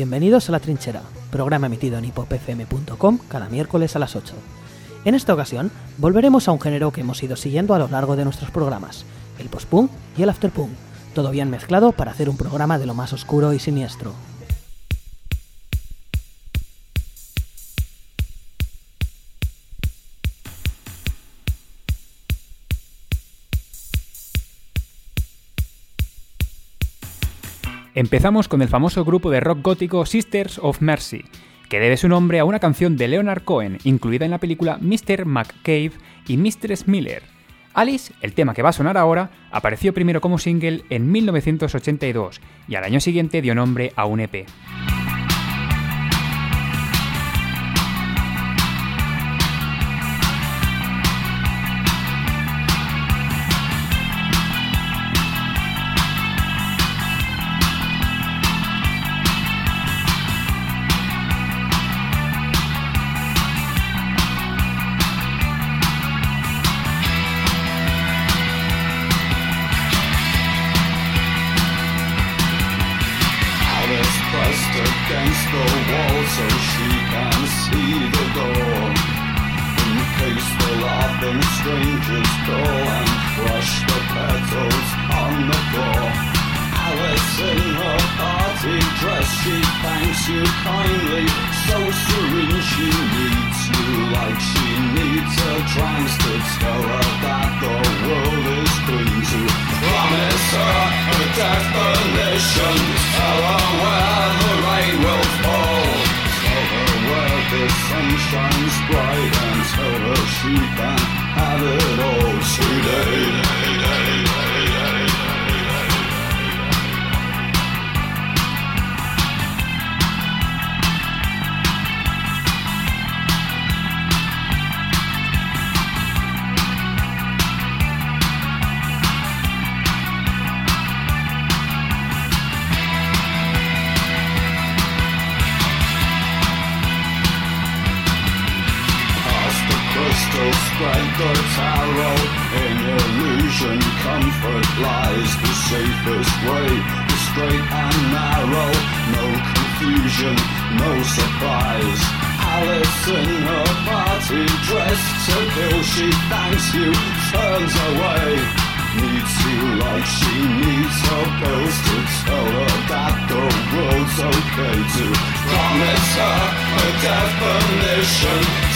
Bienvenidos a La Trinchera, programa emitido en hipopfm.com cada miércoles a las 8. En esta ocasión, volveremos a un género que hemos ido siguiendo a lo largo de nuestros programas, el post-punk y el after-punk, todo bien mezclado para hacer un programa de lo más oscuro y siniestro. Empezamos con el famoso grupo de rock gótico Sisters of Mercy, que debe su nombre a una canción de Leonard Cohen incluida en la película Mr. McCabe y Mistress Miller. Alice, el tema que va a sonar ahora, apareció primero como single en 1982 y al año siguiente dio nombre a un EP. will spread the tarot. In illusion, comfort lies the safest way, the straight and narrow. No confusion, no surprise. Alice in her party dress to kill, she thanks you, turns away needs you like she needs her pills to tell her that the world's okay to promise her a definition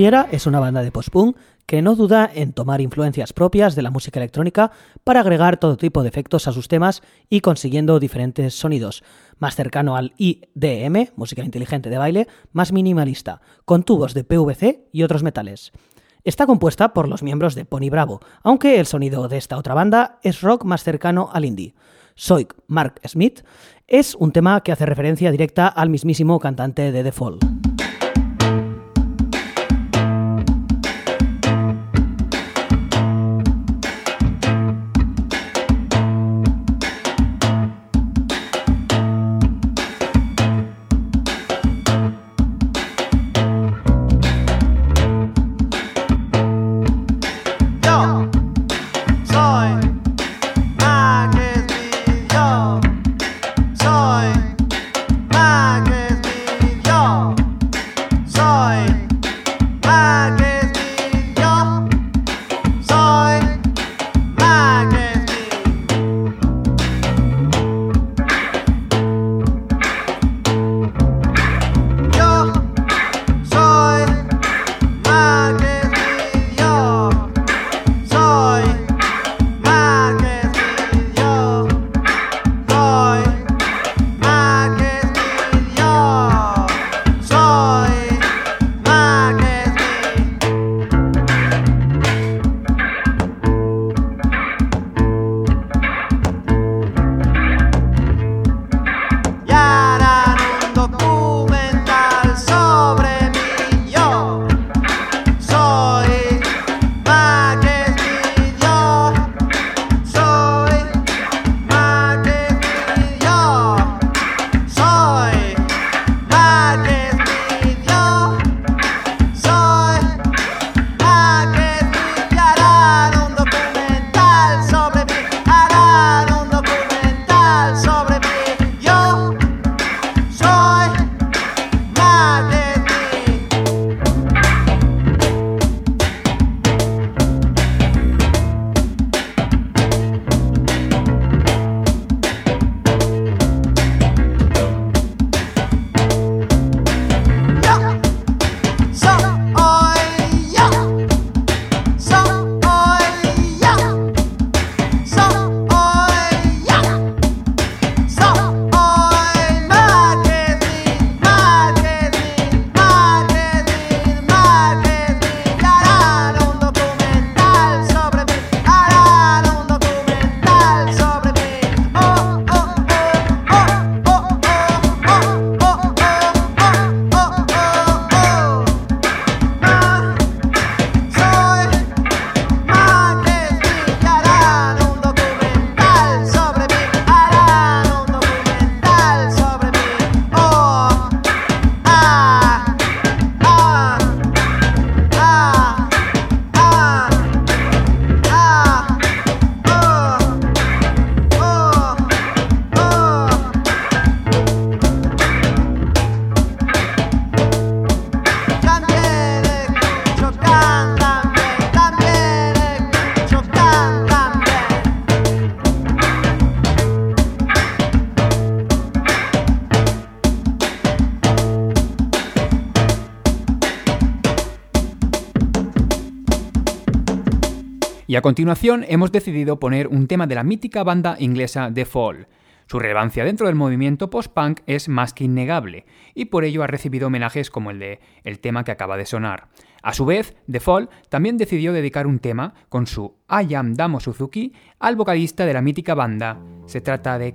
Fiera es una banda de post-punk que no duda en tomar influencias propias de la música electrónica para agregar todo tipo de efectos a sus temas y consiguiendo diferentes sonidos, más cercano al IDM, música inteligente de baile, más minimalista, con tubos de PVC y otros metales. Está compuesta por los miembros de Pony Bravo, aunque el sonido de esta otra banda es rock más cercano al indie. Soy Mark Smith es un tema que hace referencia directa al mismísimo cantante de The Fall. A continuación hemos decidido poner un tema de la mítica banda inglesa The Fall. Su relevancia dentro del movimiento post-punk es más que innegable, y por ello ha recibido homenajes como el de el tema que acaba de sonar. A su vez, The Fall también decidió dedicar un tema con su I Am Damo Suzuki al vocalista de la mítica banda. Se trata de I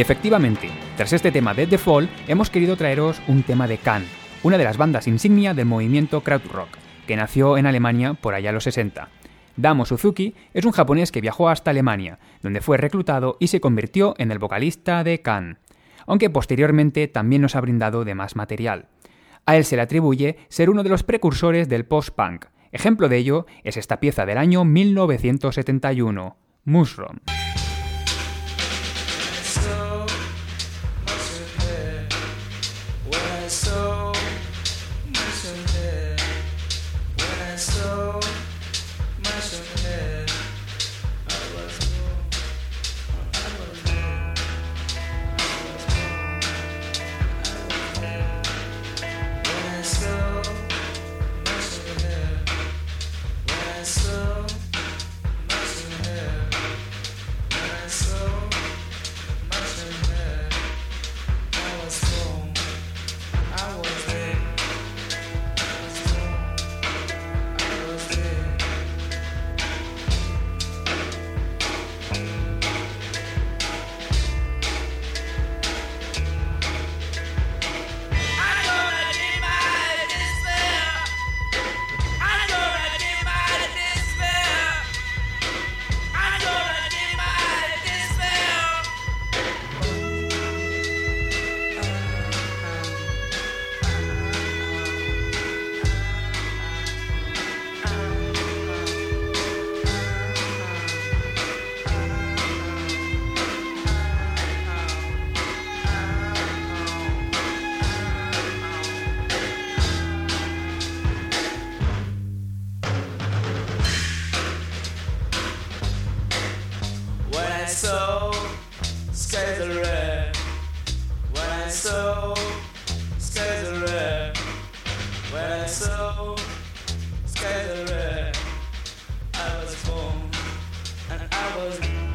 Y efectivamente, tras este tema de The Fall, hemos querido traeros un tema de Can, una de las bandas insignia del movimiento krautrock, que nació en Alemania por allá los 60. Damo Suzuki es un japonés que viajó hasta Alemania, donde fue reclutado y se convirtió en el vocalista de Can, aunque posteriormente también nos ha brindado de más material. A él se le atribuye ser uno de los precursores del post-punk. Ejemplo de ello es esta pieza del año 1971, Mushroom. When I saw Sky I was home and I was.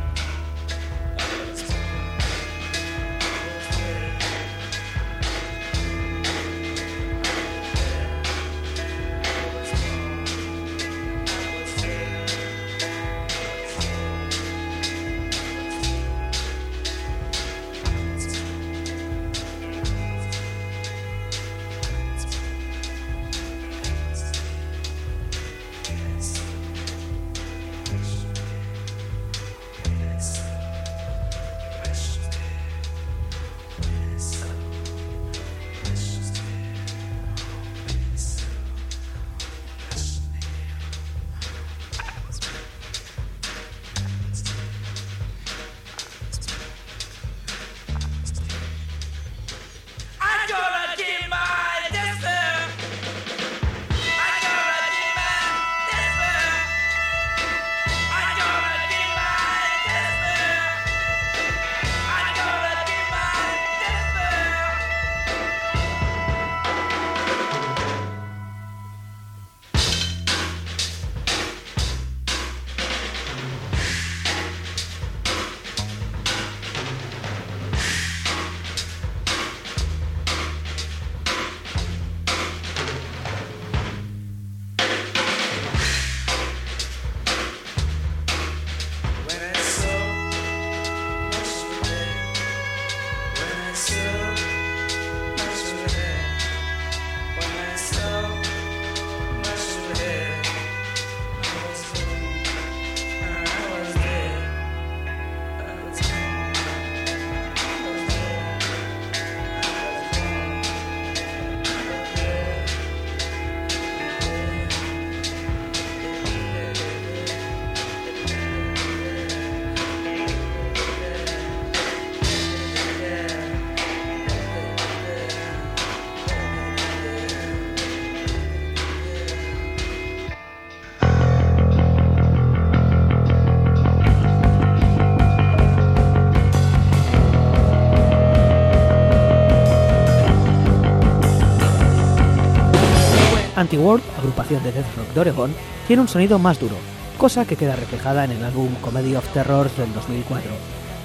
Anti-World, agrupación de death rock de Oregon, tiene un sonido más duro, cosa que queda reflejada en el álbum Comedy of Terrors del 2004.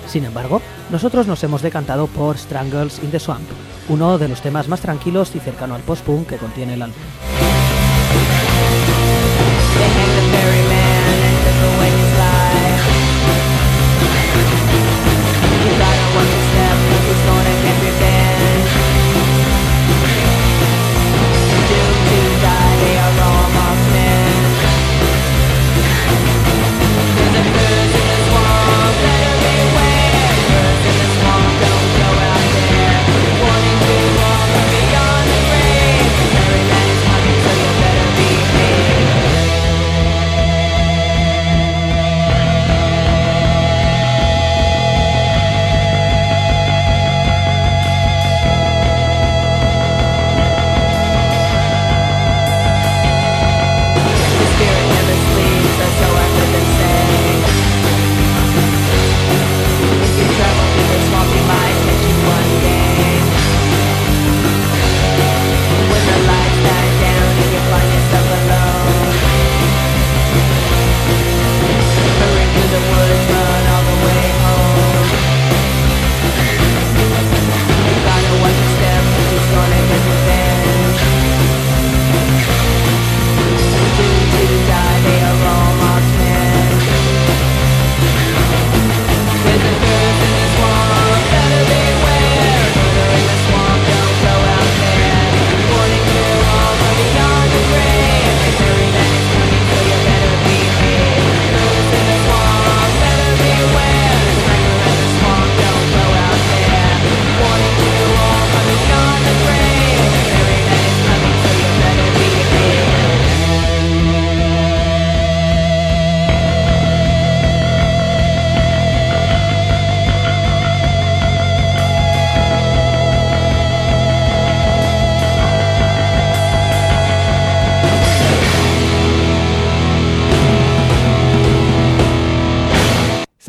Sin embargo, nosotros nos hemos decantado por Strangles in the Swamp, uno de los temas más tranquilos y cercano al post-punk que contiene el álbum.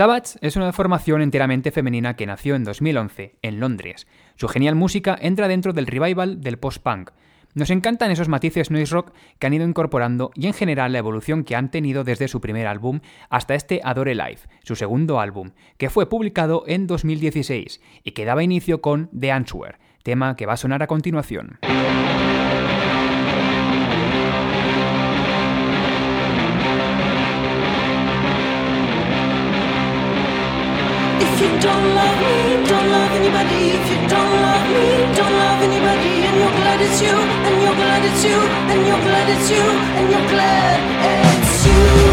Savage es una formación enteramente femenina que nació en 2011, en Londres. Su genial música entra dentro del revival del post-punk. Nos encantan esos matices noise rock que han ido incorporando y en general la evolución que han tenido desde su primer álbum hasta este Adore Life, su segundo álbum, que fue publicado en 2016 y que daba inicio con The Answer, tema que va a sonar a continuación. You don't love me, don't love anybody. If you don't love me, don't love anybody. And you're glad it's you, and you're glad it's you, and you're glad it's you, and you're glad it's you.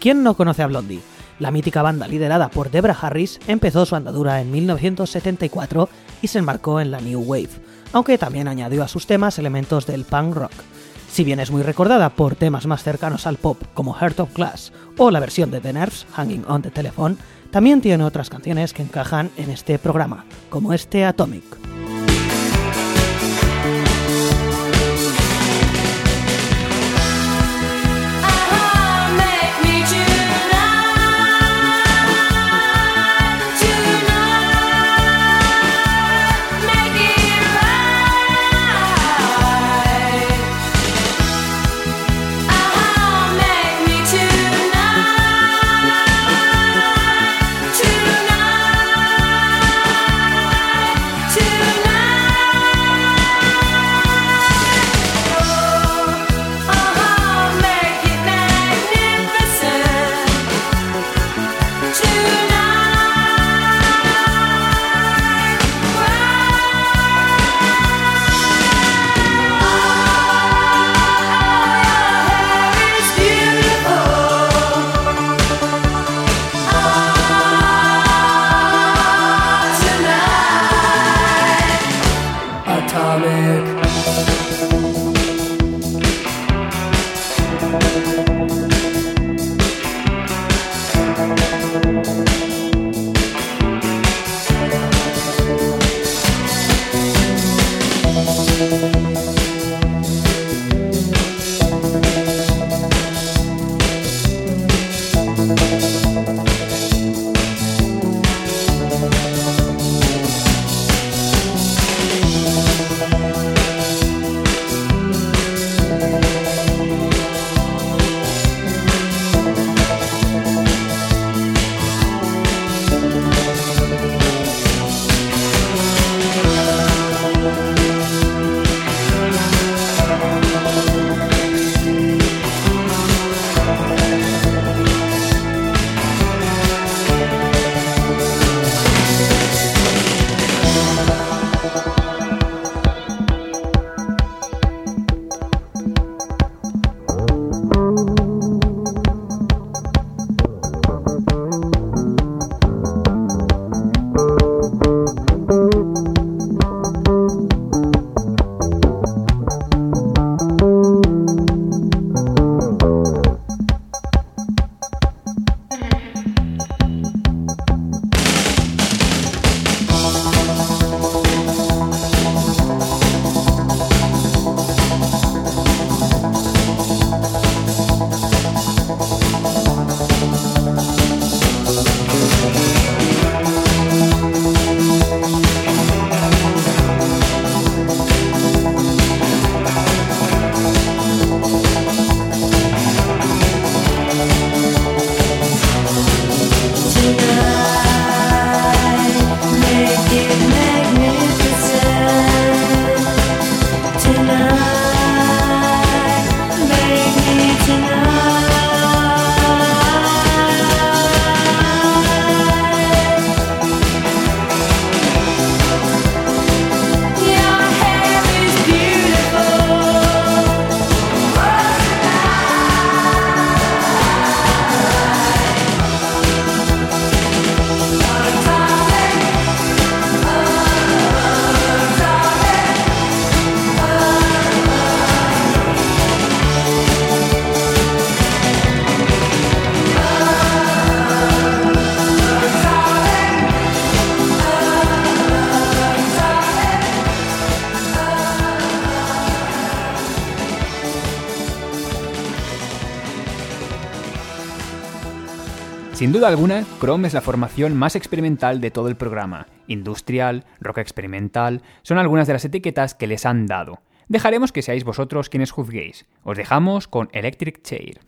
¿Quién no conoce a Blondie? La mítica banda liderada por Debra Harris empezó su andadura en 1974 y se enmarcó en la New Wave, aunque también añadió a sus temas elementos del punk rock. Si bien es muy recordada por temas más cercanos al pop como Heart of Glass o la versión de The Nerves, Hanging on the Telephone, también tiene otras canciones que encajan en este programa, como este Atomic. Sin duda alguna, Chrome es la formación más experimental de todo el programa. Industrial, rock experimental, son algunas de las etiquetas que les han dado. Dejaremos que seáis vosotros quienes juzguéis. Os dejamos con Electric Chair.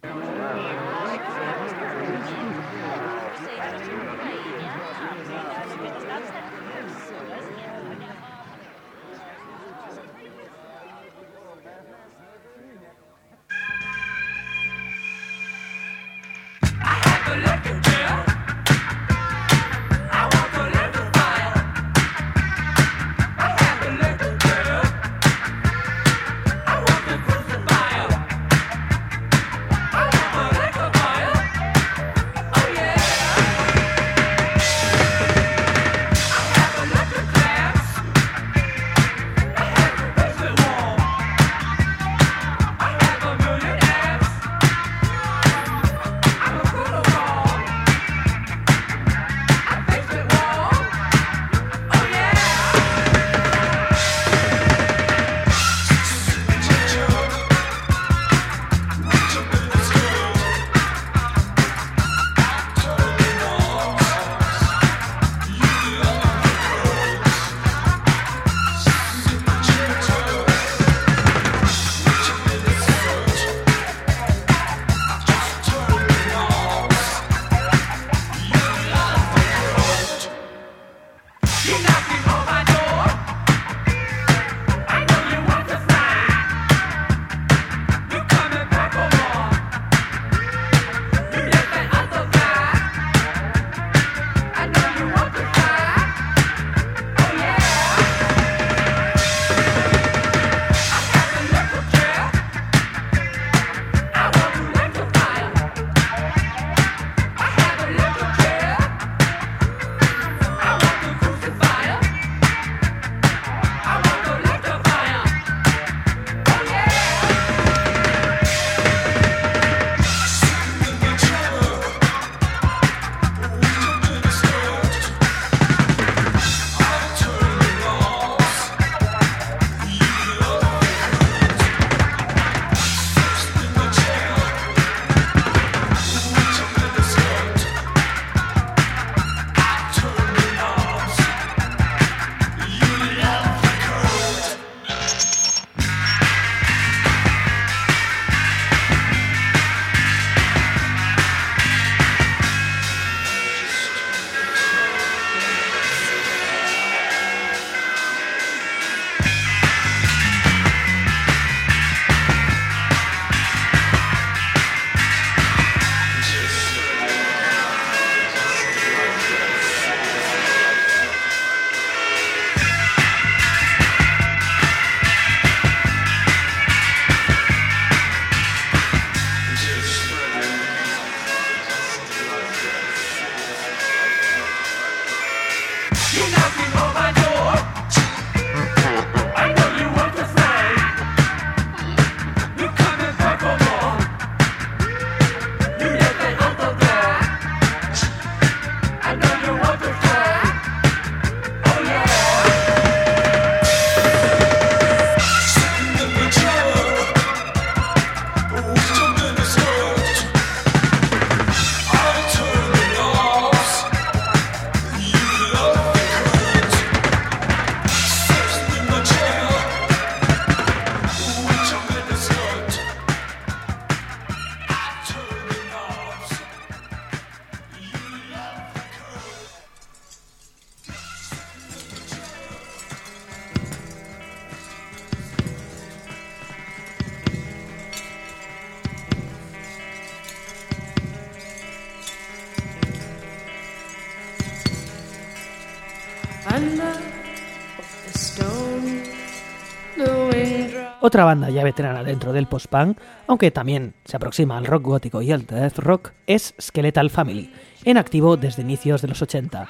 Otra banda ya veterana dentro del post-punk, aunque también se aproxima al rock gótico y al death rock, es Skeletal Family, en activo desde inicios de los 80.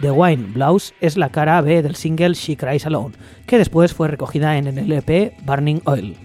The Wine Blouse es la cara B del single She Cries Alone, que después fue recogida en el LP Burning Oil.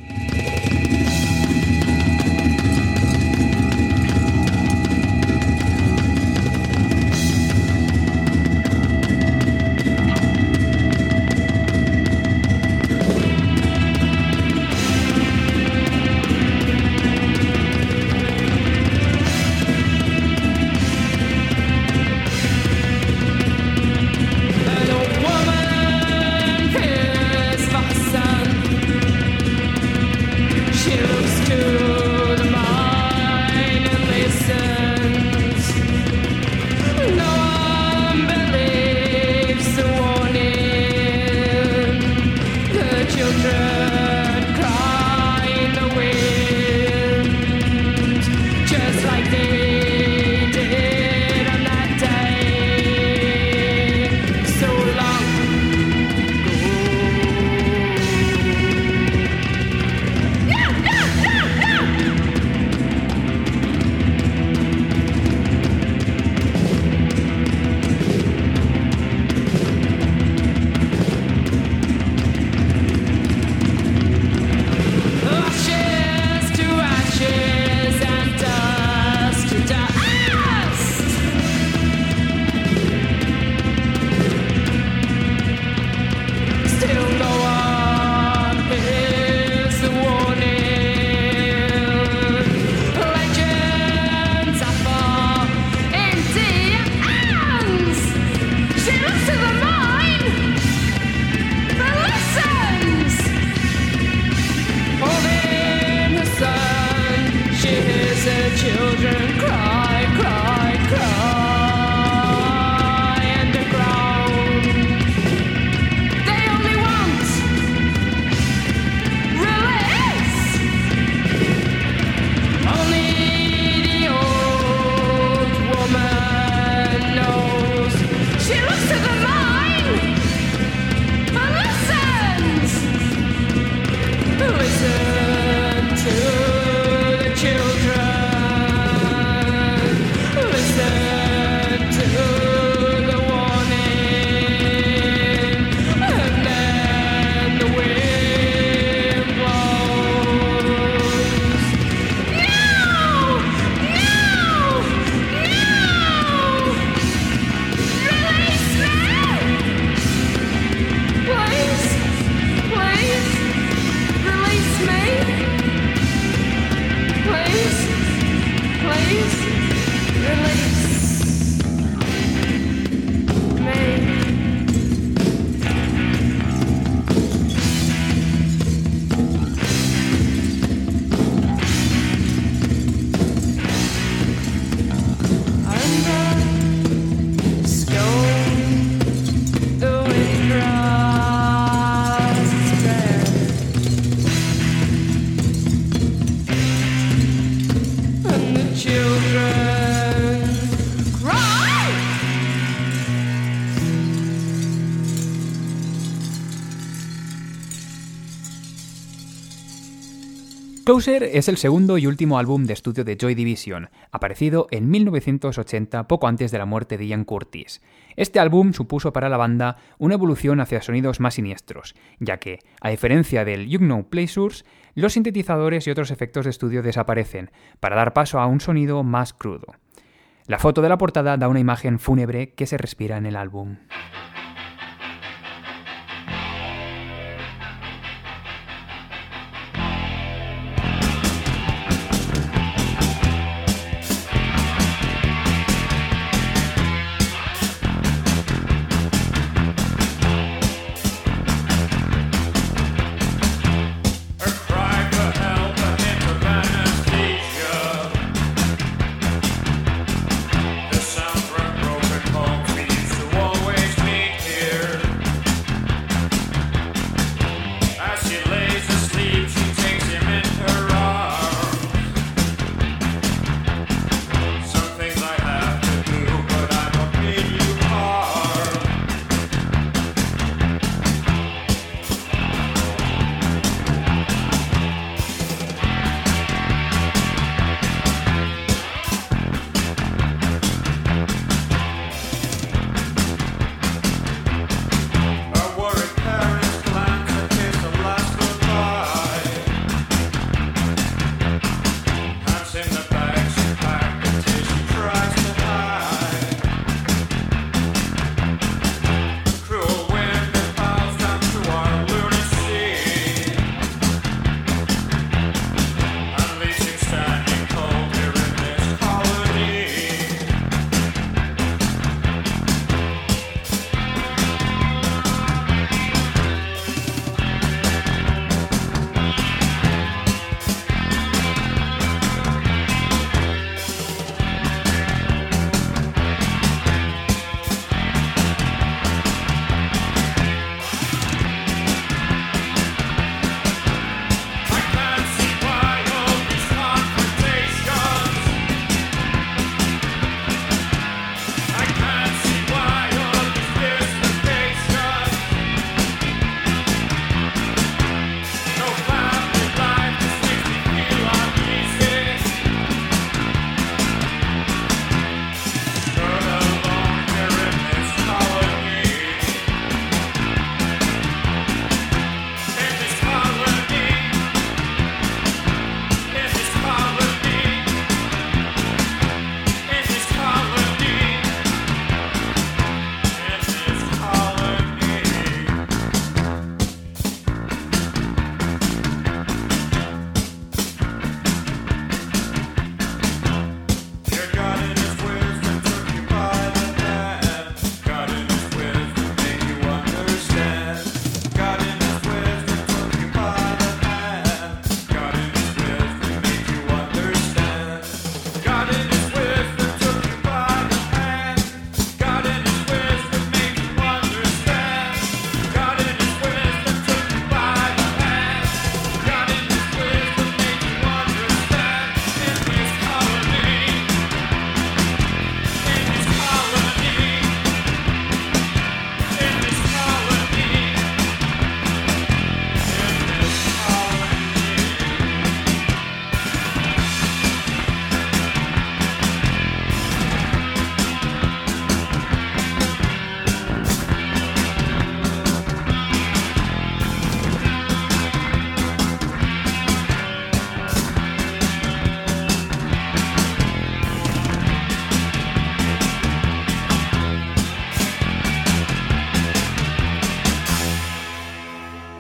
children cry. Closer es el segundo y último álbum de estudio de Joy Division, aparecido en 1980 poco antes de la muerte de Ian Curtis. Este álbum supuso para la banda una evolución hacia sonidos más siniestros, ya que, a diferencia del You Know Pleasures, los sintetizadores y otros efectos de estudio desaparecen, para dar paso a un sonido más crudo. La foto de la portada da una imagen fúnebre que se respira en el álbum.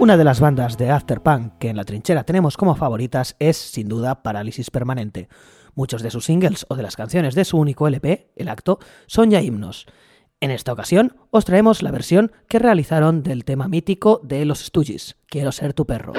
Una de las bandas de afterpunk que en la trinchera tenemos como favoritas es, sin duda, Parálisis Permanente. Muchos de sus singles o de las canciones de su único LP, El Acto, son ya himnos. En esta ocasión os traemos la versión que realizaron del tema mítico de Los Stooges, Quiero ser tu perro.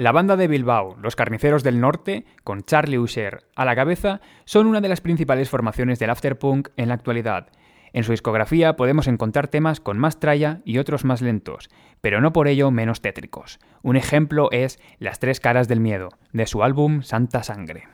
La banda de Bilbao, Los Carniceros del Norte, con Charlie Usher a la cabeza, son una de las principales formaciones del afterpunk en la actualidad. En su discografía podemos encontrar temas con más tralla y otros más lentos, pero no por ello menos tétricos. Un ejemplo es Las tres caras del miedo, de su álbum Santa Sangre.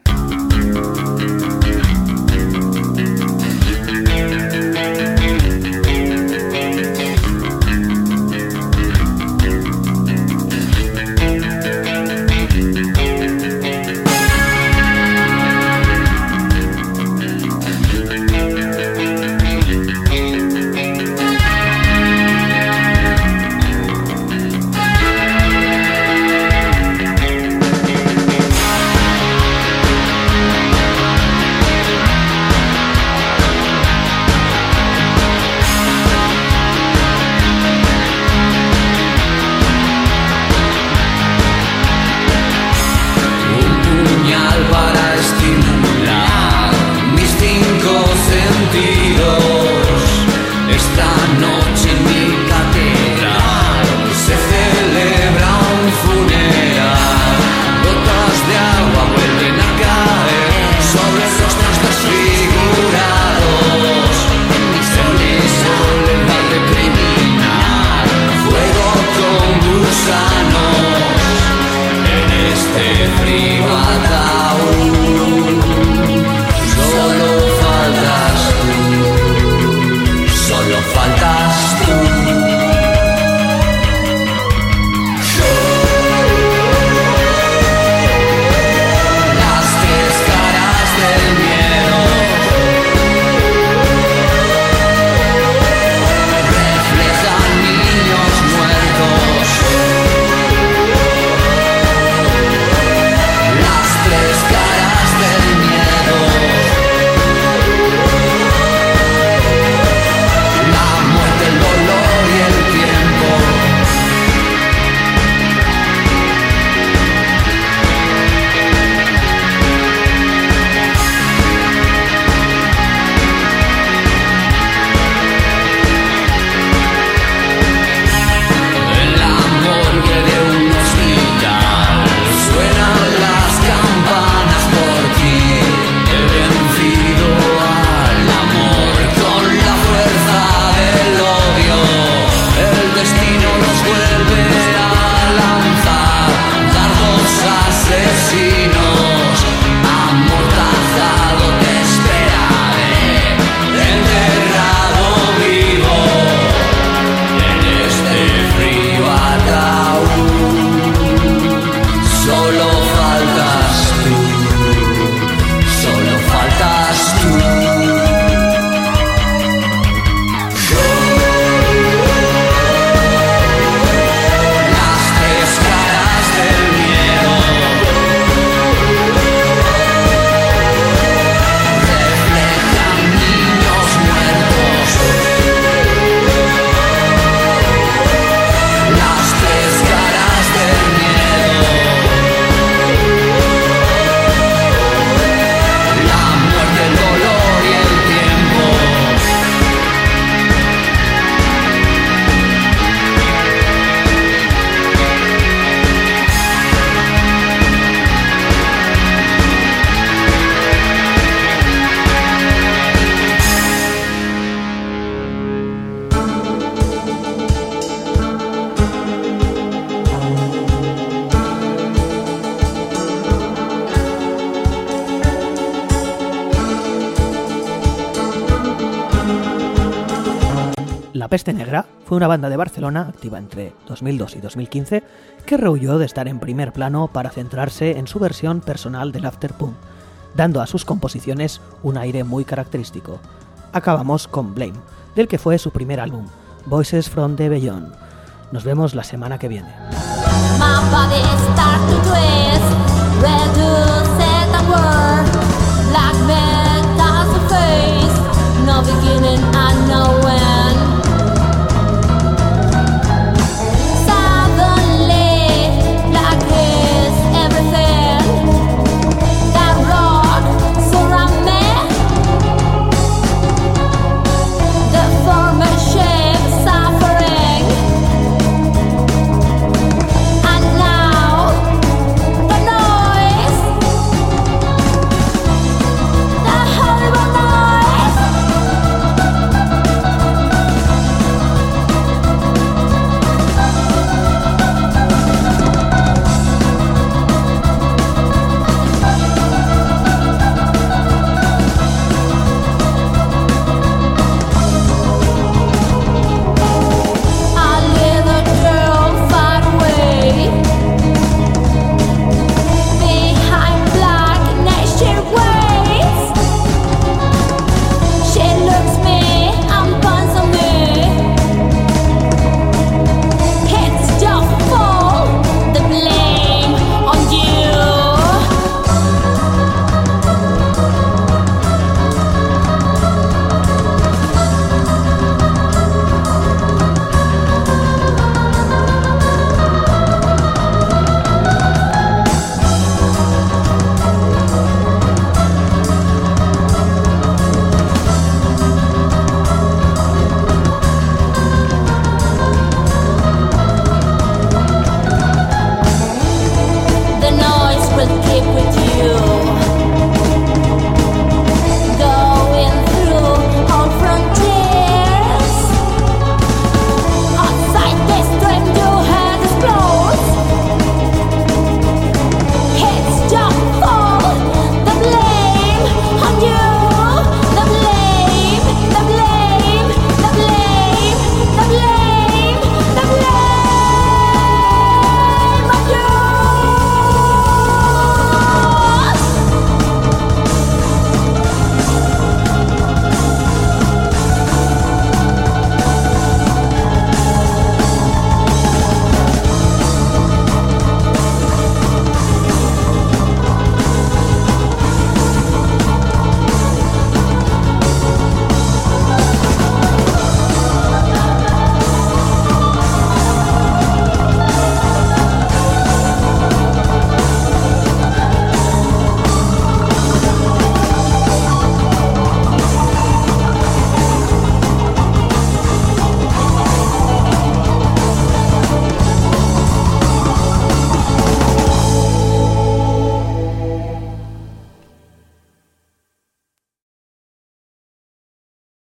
Una banda de Barcelona activa entre 2002 y 2015 que rehuyó de estar en primer plano para centrarse en su versión personal del afterpunk, dando a sus composiciones un aire muy característico. Acabamos con Blame, del que fue su primer álbum, Voices from the Beyond. Nos vemos la semana que viene.